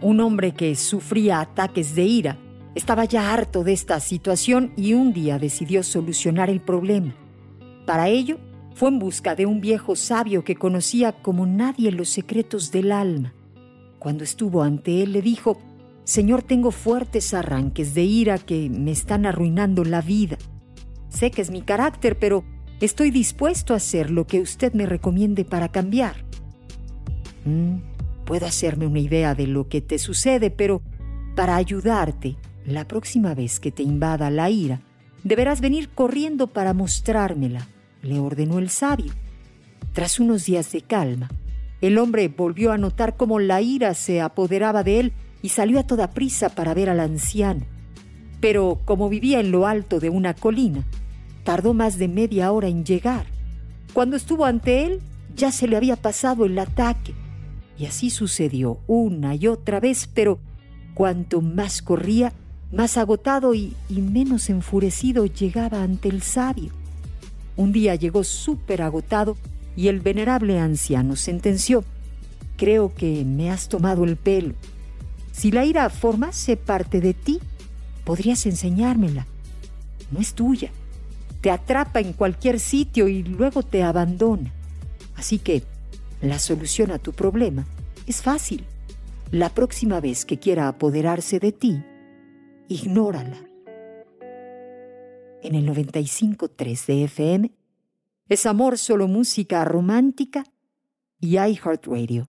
Un hombre que sufría ataques de ira estaba ya harto de esta situación y un día decidió solucionar el problema. Para ello, fue en busca de un viejo sabio que conocía como nadie los secretos del alma. Cuando estuvo ante él le dijo, Señor, tengo fuertes arranques de ira que me están arruinando la vida. Sé que es mi carácter, pero estoy dispuesto a hacer lo que usted me recomiende para cambiar. Mm, puedo hacerme una idea de lo que te sucede, pero para ayudarte, la próxima vez que te invada la ira, deberás venir corriendo para mostrármela, le ordenó el sabio. Tras unos días de calma, el hombre volvió a notar cómo la ira se apoderaba de él y salió a toda prisa para ver al anciano. Pero como vivía en lo alto de una colina, tardó más de media hora en llegar. Cuando estuvo ante él, ya se le había pasado el ataque. Y así sucedió una y otra vez, pero cuanto más corría, más agotado y, menos enfurecido llegaba ante el sabio. Un día llegó súper agotado y el venerable anciano sentenció, creo que me has tomado el pelo. Si la ira formase parte de ti, podrías enseñármela. No es tuya. Te atrapa en cualquier sitio y luego te abandona. Así que la solución a tu problema es fácil. La próxima vez que quiera apoderarse de ti, ignórala. En el 95.3 de FM es amor solo música romántica y iHeartRadio.